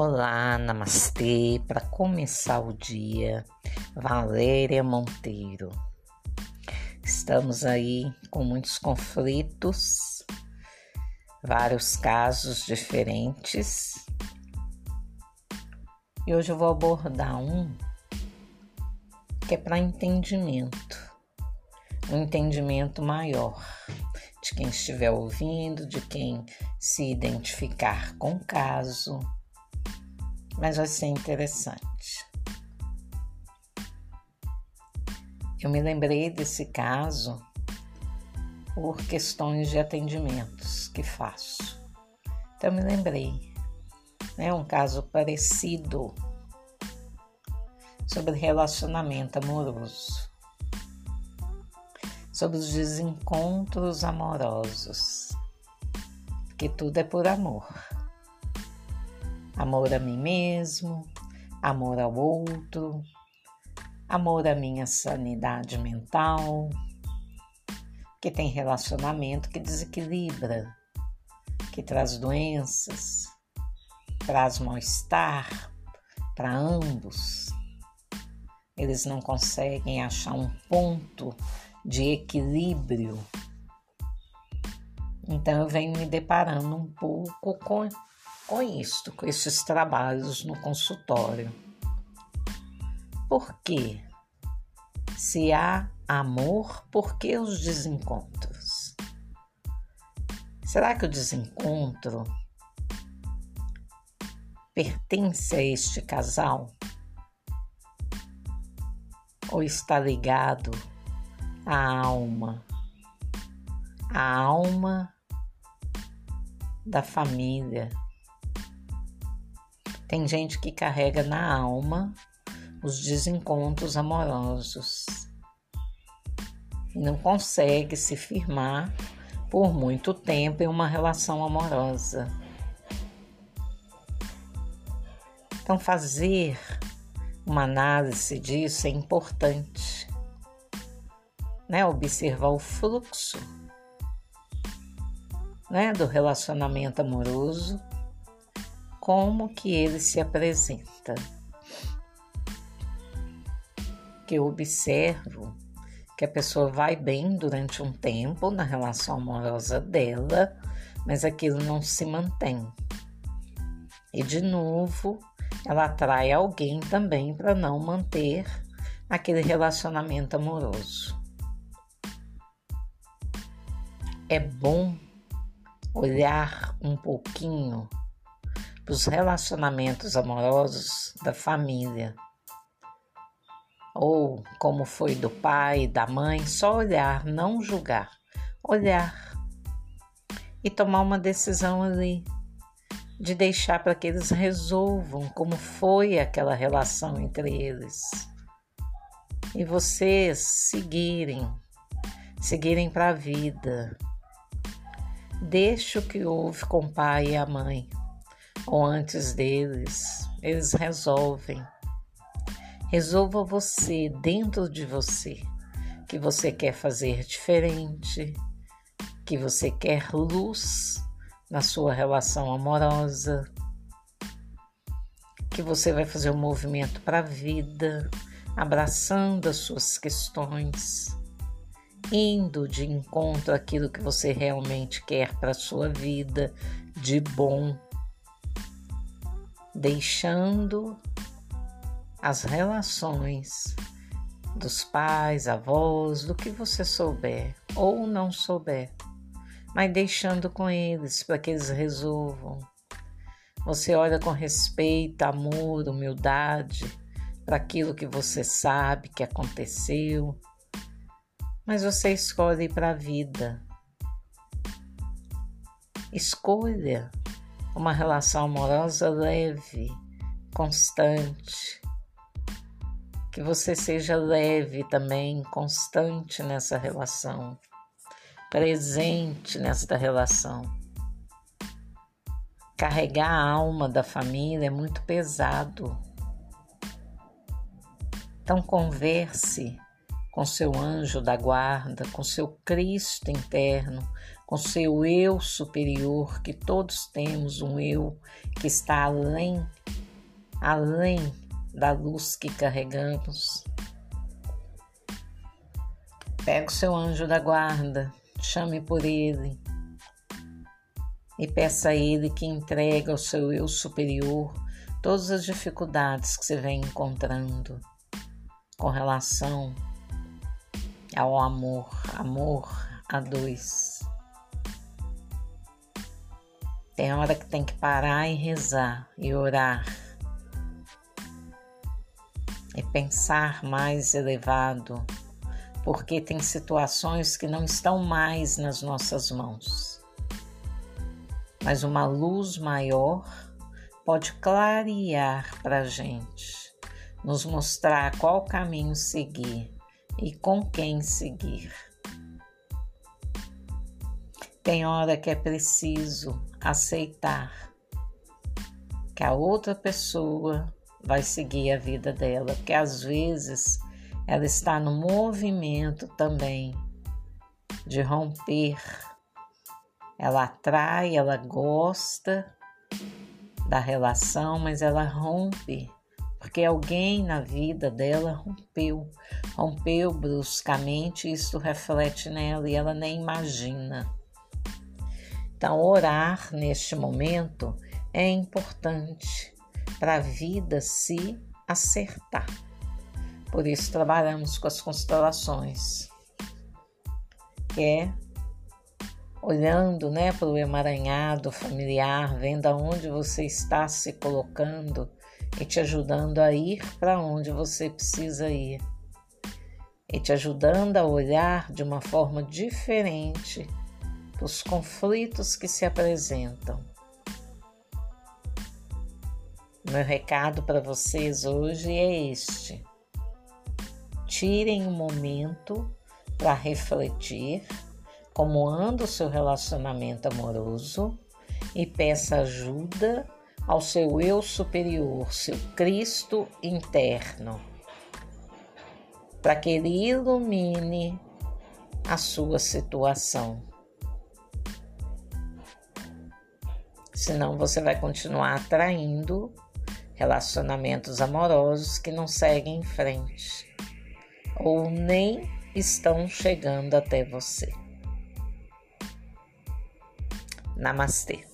Olá, namastê. Para começar o dia, Valéria Monteiro. Estamos aí com muitos conflitos, vários casos diferentes. E hoje eu vou abordar um que é para entendimento, um entendimento maior de quem estiver ouvindo, de quem se identificar com o caso mas ser interessante. Eu me lembrei desse caso por questões de atendimentos que faço. Então, me lembrei. Né, um caso parecido sobre relacionamento amoroso, sobre os desencontros amorosos, porque tudo é por amor amor a mim mesmo, amor ao outro, amor à minha sanidade mental, que tem relacionamento que desequilibra, que traz doenças, traz mal-estar para ambos. Eles não conseguem achar um ponto de equilíbrio. Então eu venho me deparando um pouco com com isto, com esses trabalhos no consultório. Por quê? Se há amor, por que os desencontros? Será que o desencontro pertence a este casal? Ou está ligado à alma? A alma da família tem gente que carrega na alma os desencontros amorosos e não consegue se firmar por muito tempo em uma relação amorosa. Então, fazer uma análise disso é importante, né? Observar o fluxo, né, do relacionamento amoroso como que ele se apresenta. Que eu observo que a pessoa vai bem durante um tempo na relação amorosa dela, mas aquilo não se mantém. E de novo, ela atrai alguém também para não manter aquele relacionamento amoroso. É bom olhar um pouquinho os relacionamentos amorosos da família. Ou como foi do pai, da mãe, só olhar, não julgar. Olhar e tomar uma decisão ali de deixar para que eles resolvam como foi aquela relação entre eles. E vocês seguirem, seguirem para a vida. Deixe o que houve com o pai e a mãe ou antes deles, eles resolvem. Resolva você dentro de você que você quer fazer diferente, que você quer luz na sua relação amorosa, que você vai fazer um movimento para a vida, abraçando as suas questões, indo de encontro àquilo que você realmente quer para a sua vida de bom deixando as relações dos pais, avós, do que você souber ou não souber, mas deixando com eles para que eles resolvam. Você olha com respeito, amor, humildade para aquilo que você sabe que aconteceu, mas você escolhe para a vida. Escolha uma relação amorosa leve, constante. Que você seja leve também, constante nessa relação, presente nesta relação. Carregar a alma da família é muito pesado. Então, converse com seu anjo da guarda, com seu Cristo interno, com seu eu superior, que todos temos um eu que está além, além da luz que carregamos. Pega o seu anjo da guarda, chame por ele e peça a ele que entregue ao seu eu superior todas as dificuldades que você vem encontrando com relação ao amor, amor a dois. Tem hora que tem que parar e rezar e orar e pensar mais elevado porque tem situações que não estão mais nas nossas mãos. Mas uma luz maior pode clarear para a gente, nos mostrar qual caminho seguir e com quem seguir. Tem hora que é preciso aceitar que a outra pessoa vai seguir a vida dela, porque às vezes ela está no movimento também de romper. Ela atrai, ela gosta da relação, mas ela rompe porque alguém na vida dela rompeu, rompeu bruscamente, isso reflete nela e ela nem imagina. Então, orar neste momento é importante para a vida se acertar. Por isso trabalhamos com as constelações, que é olhando né, para o emaranhado familiar, vendo aonde você está se colocando e te ajudando a ir para onde você precisa ir. E te ajudando a olhar de uma forma diferente os conflitos que se apresentam. Meu recado para vocês hoje é este tirem um momento para refletir como anda o seu relacionamento amoroso e peça ajuda ao seu eu superior, seu Cristo interno, para que ele ilumine a sua situação. Senão você vai continuar atraindo relacionamentos amorosos que não seguem em frente ou nem estão chegando até você. Namastê.